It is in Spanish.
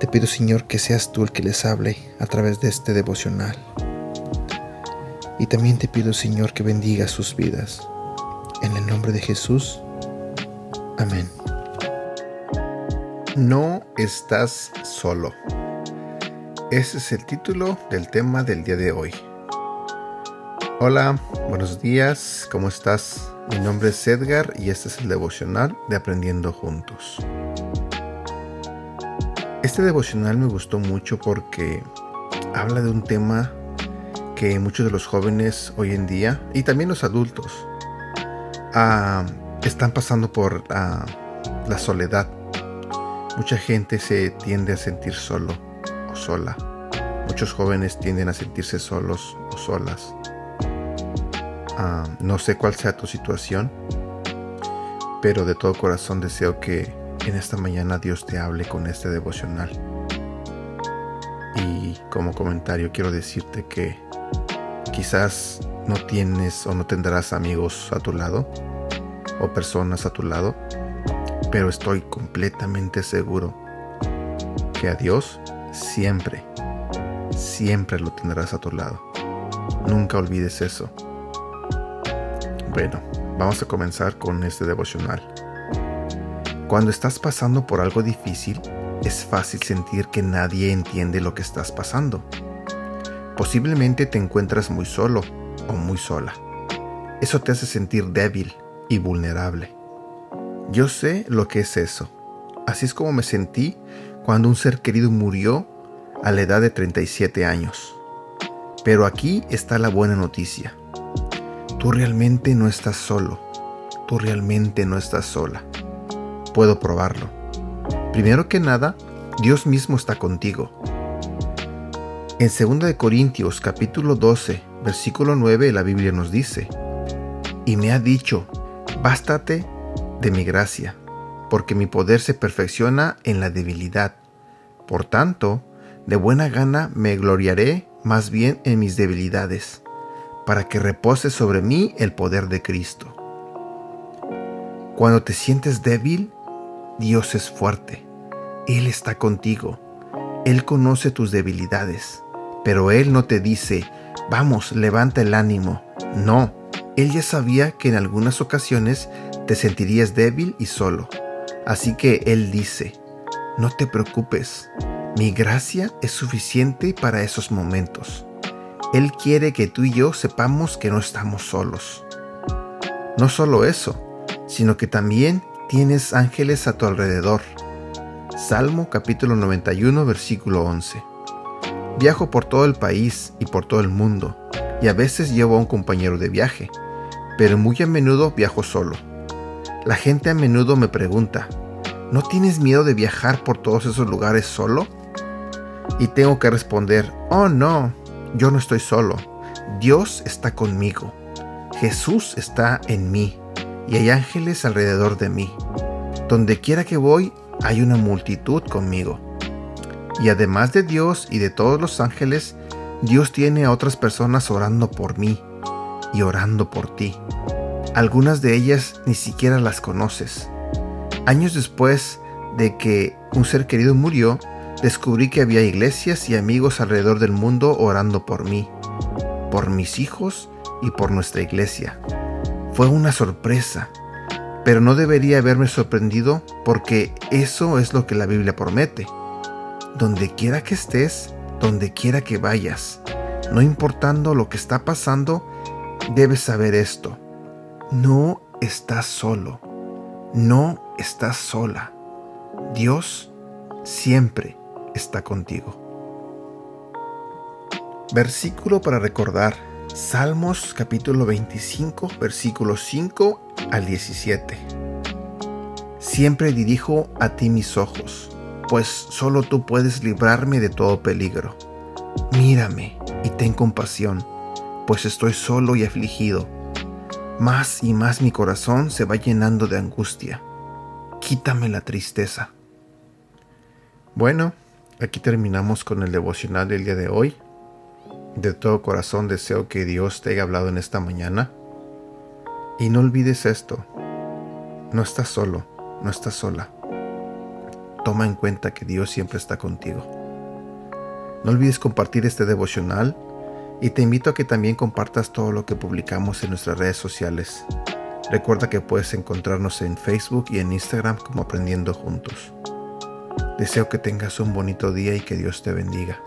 Te pido, Señor, que seas tú el que les hable a través de este devocional. Y también te pido, Señor, que bendiga sus vidas. En el nombre de Jesús. Amén. No estás solo. Ese es el título del tema del día de hoy. Hola, buenos días, ¿cómo estás? Mi nombre es Edgar y este es el devocional de Aprendiendo Juntos. Este devocional me gustó mucho porque habla de un tema que muchos de los jóvenes hoy en día y también los adultos ah, están pasando por ah, la soledad Mucha gente se tiende a sentir solo o sola. Muchos jóvenes tienden a sentirse solos o solas. Ah, no sé cuál sea tu situación, pero de todo corazón deseo en esta mañana Dios te hable con este devocional. Y como comentario quiero decirte que quizás no tienes o no tendrás amigos a tu lado o personas a tu lado pero estoy completamente seguro que a Dios siempre, siempre lo tendrás a tu lado. Nunca olvides eso. Bueno, vamos a comenzar con este devocional. Cuando estás pasando por algo difícil, es fácil sentir que nadie entiende lo que estás pasando. Posiblemente te encuentras muy solo o muy sola. Eso te hace sentir débil y vulnerable. Yo sé lo que es eso. Así es como me sentí cuando un ser querido murió a la edad de 37 años. Pero aquí está la buena noticia. Tú realmente no estás solo. Tú realmente no estás sola. Puedo probarlo. Primero que nada, Dios mismo está contigo. En 2 Corintios capítulo 12, versículo 9, la Biblia nos dice, y me ha dicho, bástate de mi gracia, porque mi poder se perfecciona en la debilidad. Por tanto, de buena gana me gloriaré más bien en mis debilidades, para que repose sobre mí el poder de Cristo. Cuando te sientes débil, Dios es fuerte. Él está contigo. Él conoce tus debilidades, pero Él no te dice, vamos, levanta el ánimo. No, Él ya sabía que en algunas ocasiones te sentirías débil y solo. Así que Él dice, no te preocupes, mi gracia es suficiente para esos momentos. Él quiere que tú y yo sepamos que no estamos solos. No solo eso, sino que también tienes ángeles a tu alrededor. Salmo capítulo 91 versículo 11. Viajo por todo el país y por todo el mundo, y a veces llevo a un compañero de viaje, pero muy a menudo viajo solo. La gente a menudo me pregunta, ¿no tienes miedo de viajar por todos esos lugares solo? Y tengo que responder, oh no, yo no estoy solo. Dios está conmigo. Jesús está en mí y hay ángeles alrededor de mí. Donde quiera que voy, hay una multitud conmigo. Y además de Dios y de todos los ángeles, Dios tiene a otras personas orando por mí y orando por ti. Algunas de ellas ni siquiera las conoces. Años después de que un ser querido murió, descubrí que había iglesias y amigos alrededor del mundo orando por mí, por mis hijos y por nuestra iglesia. Fue una sorpresa, pero no debería haberme sorprendido porque eso es lo que la Biblia promete. Donde quiera que estés, donde quiera que vayas, no importando lo que está pasando, debes saber esto no estás solo, no estás sola. Dios siempre está contigo. Versículo para recordar. Salmos capítulo 25, versículos 5 al 17. Siempre dirijo a ti mis ojos. pues solo tú puedes librarme de todo peligro. Mírame y ten compasión, pues estoy solo y afligido. Más y más mi corazón se va llenando de angustia. Quítame la tristeza. Bueno, aquí terminamos con el devocional del día de hoy. De todo corazón deseo que Dios te haya hablado en esta mañana. Y no olvides esto. No estás solo, no estás sola. Toma en cuenta que Dios siempre está contigo. No olvides compartir este devocional y te invito a que también compartas todo lo que publicamos en nuestras redes sociales. Recuerda que puedes encontrarnos en Facebook y en Instagram como Aprendiendo Juntos. Deseo que tengas un bonito día y que Dios te bendiga.